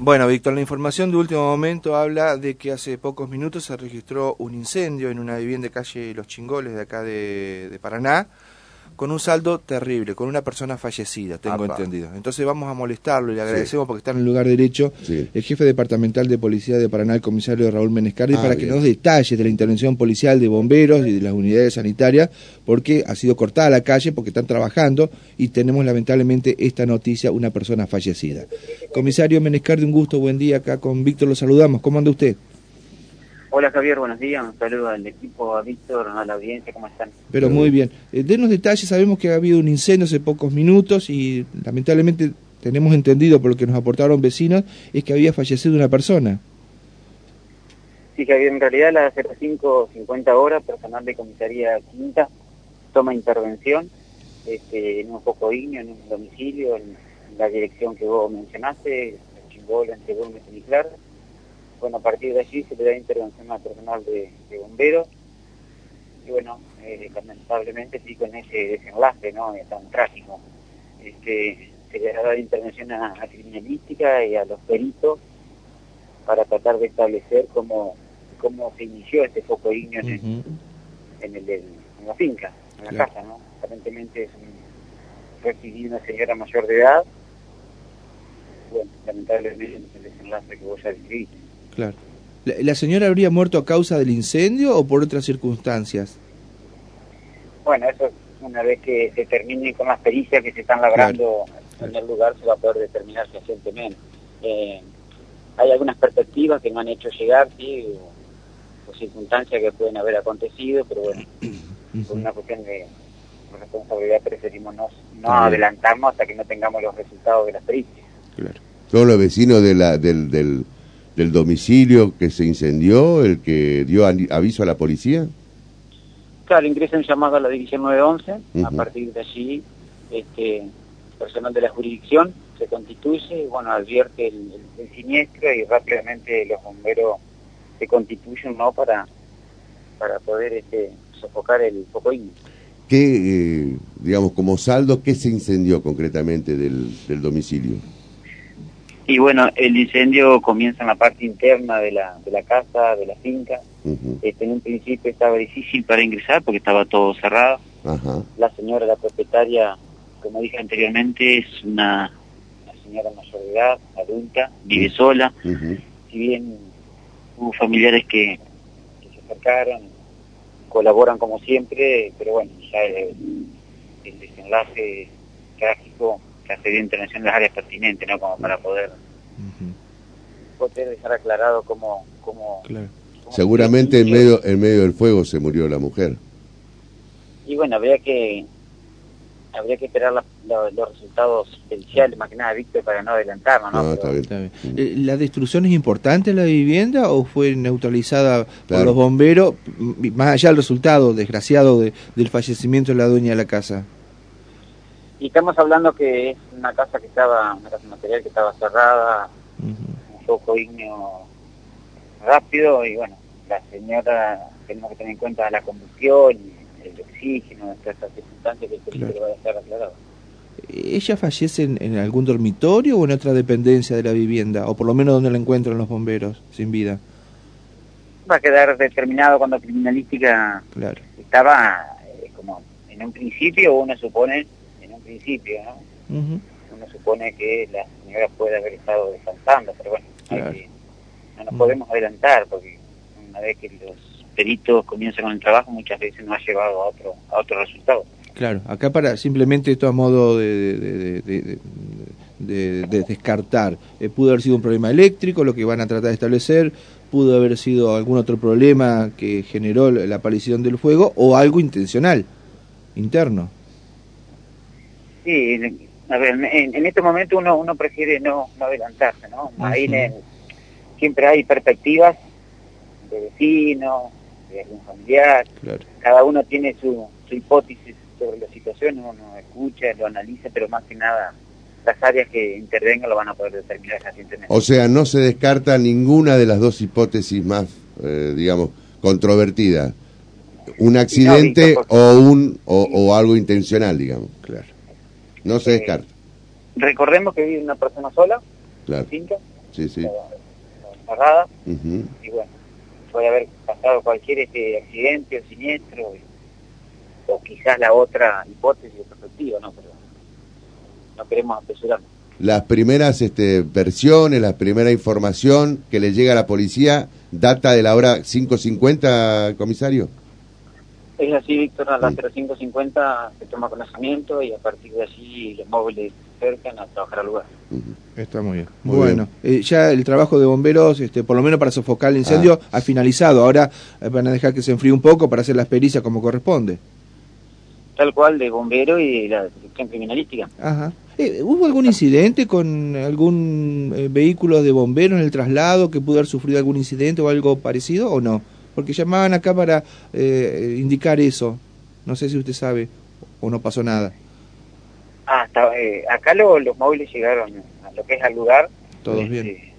Bueno, Víctor, la información de último momento habla de que hace pocos minutos se registró un incendio en una vivienda de calle Los Chingoles de acá de, de Paraná con un saldo terrible, con una persona fallecida, tengo entendido. Entonces vamos a molestarlo y le agradecemos porque está en el lugar derecho el jefe departamental de policía de Paraná, el comisario Raúl Menescardi, ah, para que nos detalles de la intervención policial de bomberos y de las unidades sanitarias, porque ha sido cortada la calle, porque están trabajando y tenemos lamentablemente esta noticia, una persona fallecida. Comisario Menescardi, un gusto, buen día, acá con Víctor lo saludamos. ¿Cómo anda usted? Hola Javier, buenos días. Un saludo al equipo, a Víctor, a la audiencia, ¿cómo están? Pero muy bien. Eh, denos detalles, sabemos que ha habido un incendio hace pocos minutos y lamentablemente tenemos entendido por lo que nos aportaron vecinos, es que había fallecido una persona. Sí, Javier, en realidad a las 05.50 horas, personal de comisaría quinta toma intervención este, en un foco ignio, en un domicilio, en, la dirección que vos mencionaste, Chimbol, entre Gómez y Claro bueno, a partir de allí se le da intervención al personal de, bomberos y bueno, eh, lamentablemente sí con ese desenlace, ¿no? Es tan trágico. Este, se le ha dado intervención a, la criminalística y a los peritos para tratar de establecer cómo, cómo se inició este foco ignio en, el, la finca, en la casa, ¿no? Aparentemente es un, recibido una señora mayor de edad, bueno, lamentablemente el desenlace que vos ya describiste. Claro. ¿La, señora habría muerto a causa del incendio o por otras circunstancias? Bueno, eso una vez que se termine con las pericias que se están labrando en el lugar se va a poder determinar recientemente. Eh, hay algunas perspectivas que no han hecho llegar, sí, o, circunstancias que pueden haber acontecido, pero bueno, por una cuestión de responsabilidad preferimos no, no adelantarnos hasta que no tengamos los resultados de las pericias. Claro. Todos los vecinos de la, del, del del domicilio que se incendió, el que dio aviso a la policía? Claro, ingresa un llamado a la División 911, a partir de allí, este, personal de la jurisdicción se constituye, y bueno, advierte el, siniestro y rápidamente los bomberos se constituyen ¿no? para, para poder este, sofocar el foco ¿Qué, eh, digamos, como saldo, qué se incendió concretamente del, del domicilio? Y bueno, el incendio comienza en la parte interna de la, de la casa, de la finca. este, en un principio estaba difícil para ingresar porque estaba todo cerrado. La señora, la propietaria, como dije anteriormente, es una, señora mayor de edad, adulta, vive sola. Si bien hubo familiares que, se acercaron, colaboran como siempre, pero bueno, ya el, el desenlace trágico que hace de intervención en las áreas pertinentes, ¿no? Como para poder, poder dejar aclarado cómo... cómo, Seguramente en medio, en medio del fuego se murió la mujer. Y bueno, habría que habría que esperar los resultados periciales, más que nada, Víctor, para no adelantarnos, ¿no? está bien. Eh, ¿La destrucción es importante en la vivienda o fue neutralizada por los bomberos, más allá del resultado desgraciado del fallecimiento de la dueña de la casa? Y estamos hablando que es una casa que estaba, una casa material que estaba cerrada, un poco ignio rápido y bueno, la señora, tenemos que tener en cuenta la combustión, el oxígeno, todas estas circunstancias que el peligro va a estar aclarado. ¿Ella fallece en, algún dormitorio o en otra dependencia de la vivienda? O por lo menos donde la encuentran los bomberos, sin vida. Va a quedar determinado cuando criminalística claro. estaba eh, como en un principio uno supone principio, ¿no? Uno supone que la señora puede haber estado descansando, pero bueno, no nos podemos adelantar porque una vez que los peritos comienzan con el trabajo muchas veces no ha llevado a otro, a otro resultado. Claro, acá para simplemente esto a modo de, de, descartar, eh, pudo haber sido un problema eléctrico, lo que van a tratar de establecer, pudo haber sido algún otro problema que generó la aparición del fuego o algo intencional, interno. Sí, a ver, en, en este momento uno uno prefiere no, no adelantarse, ¿no? Ahí siempre hay perspectivas de vecinos, de algún familiar, cada uno tiene su, su hipótesis sobre la situación, uno escucha, lo analiza, pero más que nada las áreas que intervengan lo van a poder determinar recientemente. O sea, no se descarta ninguna de las dos hipótesis más, eh, digamos, controvertidas. Un accidente o un o, o algo intencional, digamos. Claro. No se descarta. recordemos que vive una persona sola, claro. finca, sí, sí. cerrada, y bueno, puede haber pasado cualquier este accidente o siniestro, o quizás la otra hipótesis o perspectiva, ¿no? Pero no queremos apresurarnos. Las primeras este, versiones, la primera información que le llega a la policía, data de la hora 5.50, comisario. Es así, Víctor, a las 0550 se toma conocimiento y a partir de allí los móviles se acercan a trabajar al lugar. Está muy bien. bueno, eh, ya el trabajo de bomberos, este, por lo menos para sofocar el incendio, ah. ha finalizado. Ahora eh, van a dejar que se enfríe un poco para hacer las pericias como corresponde. Tal cual, de bombero y la detección criminalística. Ajá. Eh, ¿Hubo algún incidente con algún vehículo de bombero en el traslado que pudo haber sufrido algún incidente o algo parecido o no? Porque llamaban acá para eh, indicar eso. No sé si usted sabe o no pasó nada. Ah, eh, acá los móviles llegaron a lo que es al lugar. Todos este, bien.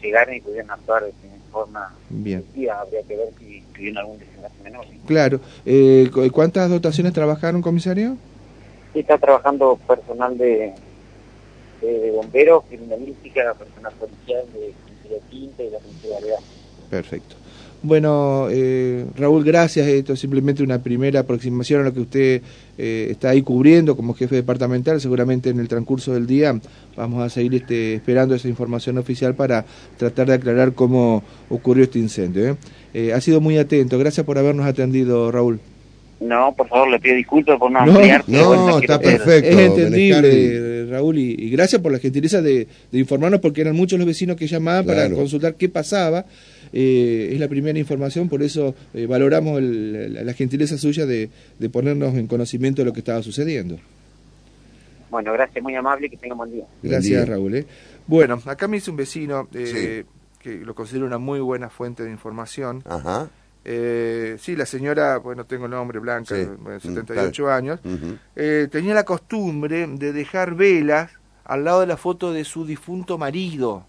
Llegaron y pudieron actuar de forma bien. Habría que ver si tuvieron algún desenlace menor. Claro. Eh, ¿Cuántas dotaciones trabajaron, comisario? Sí, está trabajando personal de, de, bomberos, criminalística, personal policial, de, de tinta y la Legal. Perfecto. Bueno, eh, Raúl, gracias. Esto es simplemente una primera aproximación a lo que usted eh, está ahí cubriendo como jefe departamental. Seguramente en el transcurso del día vamos a seguir este, esperando esa información oficial para tratar de aclarar cómo ocurrió este incendio. ¿eh? ha sido muy atento. Gracias por habernos atendido, Raúl. No, por favor, le pido disculpas por no, ampliar. No, está perfecto. Es entendible, Raúl, y, gracias por la gentileza de, informarnos, porque eran muchos los vecinos que llamaban para consultar qué pasaba. Eh, es la primera información, por eso eh, valoramos la, gentileza suya de, ponernos en conocimiento de lo que estaba sucediendo. Bueno, gracias, muy amable, que tenga buen día. Gracias, Raúl. ¿eh? Bueno, acá me hizo un vecino que lo considero una muy buena fuente de información. Ajá eh, sí, la señora, bueno, tengo el nombre, Blanca, de 78 mm, años, eh, tenía la costumbre de dejar velas al lado de la foto de su difunto marido.